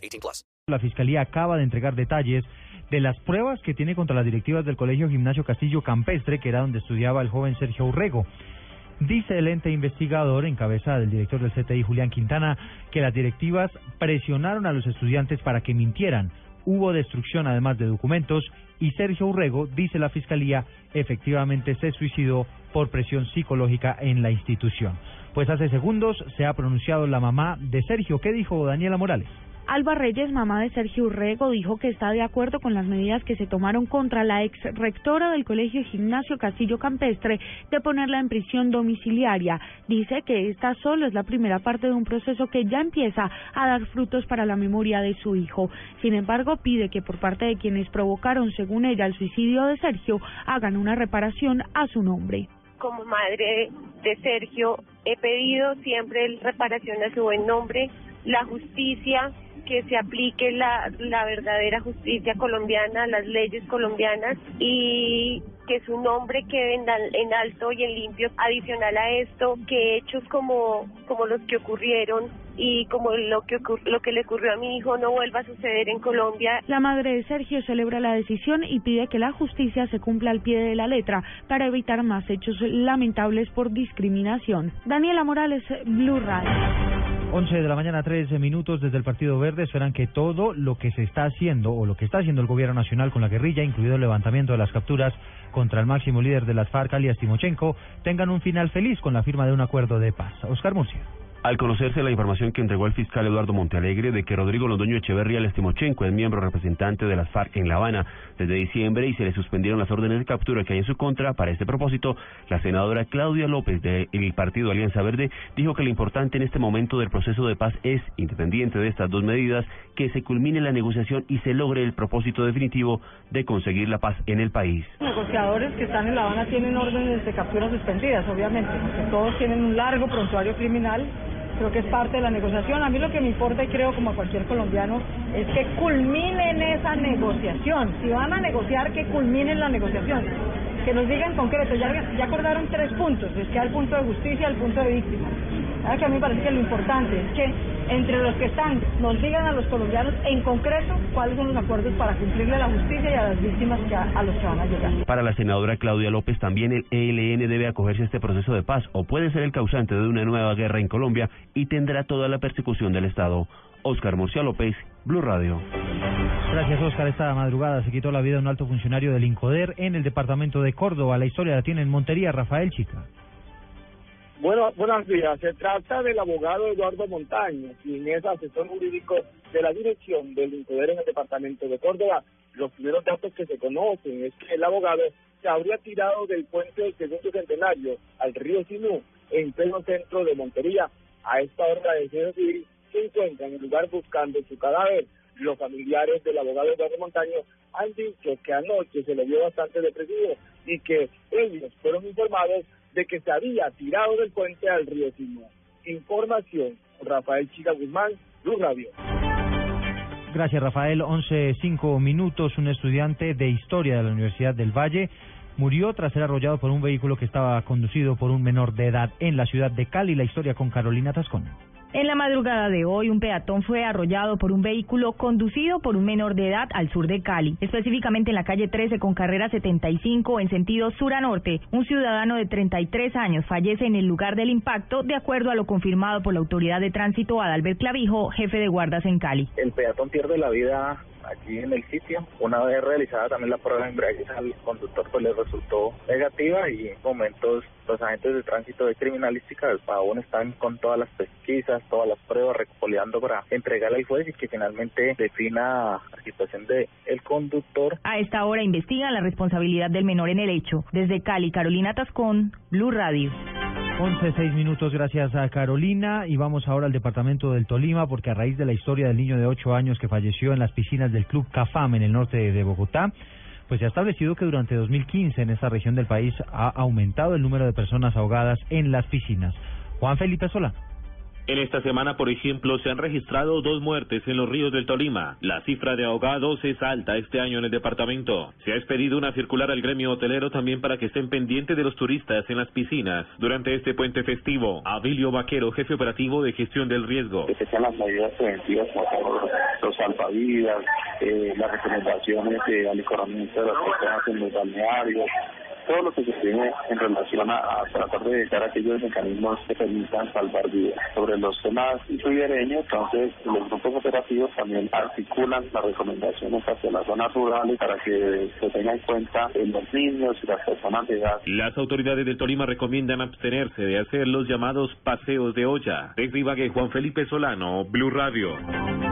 18 plus. La Fiscalía acaba de entregar detalles de las pruebas que tiene contra las directivas del Colegio Gimnasio Castillo Campestre, que era donde estudiaba el joven Sergio Urrego. Dice el ente investigador, en cabeza del director del CTI, Julián Quintana, que las directivas presionaron a los estudiantes para que mintieran. Hubo destrucción además de documentos y Sergio Urrego, dice la Fiscalía, efectivamente se suicidó por presión psicológica en la institución. Pues hace segundos se ha pronunciado la mamá de Sergio. ¿Qué dijo Daniela Morales? Alba Reyes, mamá de Sergio Urrego, dijo que está de acuerdo con las medidas que se tomaron contra la ex rectora del Colegio Gimnasio Castillo Campestre de ponerla en prisión domiciliaria. Dice que esta solo es la primera parte de un proceso que ya empieza a dar frutos para la memoria de su hijo. Sin embargo, pide que por parte de quienes provocaron, según ella, el suicidio de Sergio, hagan una reparación a su nombre. Como madre de Sergio, he pedido siempre reparación a su buen nombre, la justicia, que se aplique la, la verdadera justicia colombiana, las leyes colombianas y que su nombre quede en, en alto y en limpio. Adicional a esto, que hechos como, como los que ocurrieron y como lo que, lo que le ocurrió a mi hijo no vuelva a suceder en Colombia. La madre de Sergio celebra la decisión y pide que la justicia se cumpla al pie de la letra para evitar más hechos lamentables por discriminación. Daniela Morales, Blue Radio. 11 de la mañana, 13 minutos desde el Partido Verde. Esperan que todo lo que se está haciendo o lo que está haciendo el gobierno nacional con la guerrilla, incluido el levantamiento de las capturas contra el máximo líder de las FARC, alias Timochenko, tengan un final feliz con la firma de un acuerdo de paz. Oscar Murcia. Al conocerse la información que entregó el fiscal Eduardo Montealegre de que Rodrigo Londoño Echeverría Lestimochenko es miembro representante de las FARC en La Habana desde diciembre y se le suspendieron las órdenes de captura que hay en su contra, para este propósito, la senadora Claudia López del partido Alianza Verde dijo que lo importante en este momento del proceso de paz es, independiente de estas dos medidas, que se culmine la negociación y se logre el propósito definitivo de conseguir la paz en el país. negociadores que están en La Habana tienen órdenes de captura suspendidas, obviamente, todos tienen un largo prontuario criminal. Creo que es parte de la negociación. A mí lo que me importa, y creo como a cualquier colombiano, es que culminen esa negociación. Si van a negociar, que culminen la negociación. Que nos digan en concreto, ya, ya acordaron tres puntos, es que al punto de justicia, al punto de víctima. Que a mí me parece que lo importante es que entre los que están nos digan a los colombianos en concreto cuáles son los acuerdos para cumplirle a la justicia y a las víctimas que a, a los que van a llegar. Para la senadora Claudia López, también el ELN debe acogerse a este proceso de paz o puede ser el causante de una nueva guerra en Colombia y tendrá toda la persecución del Estado. Oscar Murcia López, Blue Radio. Gracias, Oscar. Esta madrugada se quitó la vida un alto funcionario del INCODER en el departamento de Córdoba. La historia la tiene en Montería, Rafael Chica. Bueno, buenos días. Se trata del abogado Eduardo Montaño, quien es asesor jurídico de la dirección del INCODER en el departamento de Córdoba. Los primeros datos que se conocen es que el abogado se habría tirado del puente del segundo centenario al río Sinú, en pleno centro de Montería. A esta hora la defensa civil se encuentra en el lugar buscando su cadáver. Los familiares del abogado Eduardo Montaño han dicho que anoche se le vio bastante depresivo y que ellos fueron informados de que se había tirado del puente al río Sinú. Información, Rafael Chica Guzmán, Luz Radio. Gracias, Rafael. 11, 5 minutos. Un estudiante de historia de la Universidad del Valle murió tras ser arrollado por un vehículo que estaba conducido por un menor de edad en la ciudad de Cali. La historia con Carolina Tascón. En la madrugada de hoy, un peatón fue arrollado por un vehículo conducido por un menor de edad al sur de Cali, específicamente en la calle 13 con carrera 75 en sentido sur a norte. Un ciudadano de 33 años fallece en el lugar del impacto, de acuerdo a lo confirmado por la autoridad de tránsito Adalbert Clavijo, jefe de guardas en Cali. El peatón pierde la vida aquí en el sitio. Una vez realizada también la prueba de embriaguez al conductor pues le resultó negativa y en momentos los agentes de tránsito de criminalística del Pavón están con todas las pesquisas, todas las pruebas recopileando para entregarle al juez y que finalmente defina la situación de el conductor. A esta hora investigan la responsabilidad del menor en el hecho. Desde Cali, Carolina Tascón, Blue Radio. 11, 6 minutos, gracias a Carolina. Y vamos ahora al departamento del Tolima, porque a raíz de la historia del niño de 8 años que falleció en las piscinas del Club Cafam en el norte de Bogotá, pues se ha establecido que durante 2015 en esta región del país ha aumentado el número de personas ahogadas en las piscinas. Juan Felipe Solá. En esta semana, por ejemplo, se han registrado dos muertes en los ríos del Tolima. La cifra de ahogados es alta este año en el departamento. Se ha expedido una circular al gremio hotelero también para que estén pendientes de los turistas en las piscinas. Durante este puente festivo, Abilio Vaquero, jefe operativo de gestión del riesgo. Que se sean las medidas preventivas como los salvavidas, eh, las recomendaciones de alicoramiento de las personas en los balnearios, todo lo que se tiene en relación a, tratar de evitar aquellos mecanismos que permitan salvar vidas. Sobre los temas ribereños, entonces los grupos operativos también articulan las recomendaciones hacia las zonas rurales para que se tenga en cuenta los niños y las personas de edad. Las autoridades del Tolima recomiendan abstenerse de hacer los llamados paseos de olla. Desde Ibagué, Juan Felipe Solano, Blue Radio.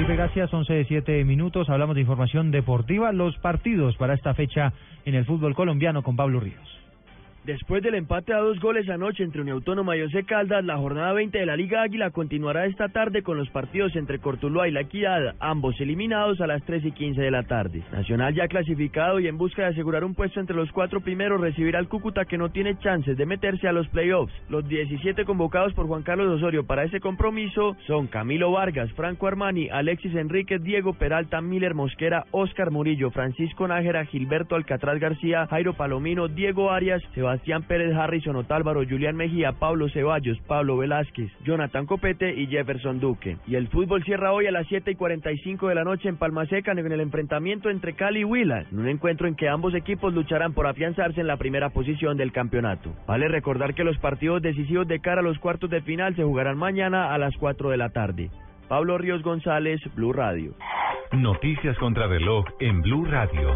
Felipe, gracias. 11 de 7 minutos. Hablamos de información deportiva. Los partidos para esta fecha en el fútbol colombiano con Pablo Ríos. Después del empate a dos goles anoche entre Unión Autónoma y Once Caldas, la jornada 20 de la Liga Águila continuará esta tarde con los partidos entre Cortuluá y La Equidad, ambos eliminados a las 3 y 15 de la tarde. Nacional ya clasificado y en busca de asegurar un puesto entre los cuatro primeros recibirá al Cúcuta que no tiene chances de meterse a los playoffs. Los 17 convocados por Juan Carlos Osorio para ese compromiso son Camilo Vargas, Franco Armani, Alexis Enríquez, Diego Peralta, Miller Mosquera, Oscar Murillo, Francisco Nájera, Gilberto Alcatraz García, Jairo Palomino, Diego Arias, Sebastián Sebastián Pérez Harrison Otálvaro, Julián Mejía, Pablo Ceballos, Pablo Velázquez, Jonathan Copete y Jefferson Duque. Y el fútbol cierra hoy a las 7 y 45 de la noche en Palma Seca en el enfrentamiento entre Cali y Huila, en un encuentro en que ambos equipos lucharán por afianzarse en la primera posición del campeonato. Vale recordar que los partidos decisivos de cara a los cuartos de final se jugarán mañana a las 4 de la tarde. Pablo Ríos González, Blue Radio. Noticias contra reloj en Blue Radio.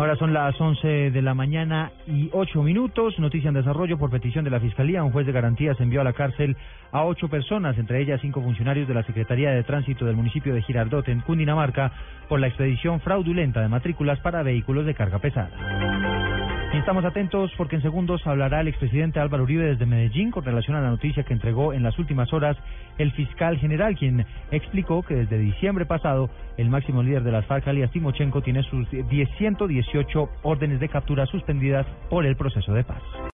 Ahora son las 11 de la mañana y 8 minutos. Noticia en desarrollo por petición de la Fiscalía. Un juez de garantías envió a la cárcel a ocho personas, entre ellas cinco funcionarios de la Secretaría de Tránsito del municipio de Girardot, en Cundinamarca, por la expedición fraudulenta de matrículas para vehículos de carga pesada. Estamos atentos porque en segundos hablará el expresidente Álvaro Uribe desde Medellín con relación a la noticia que entregó en las últimas horas el fiscal general, quien explicó que desde diciembre pasado el máximo líder de las FARC, alias Timochenko, tiene sus 118 órdenes de captura suspendidas por el proceso de paz.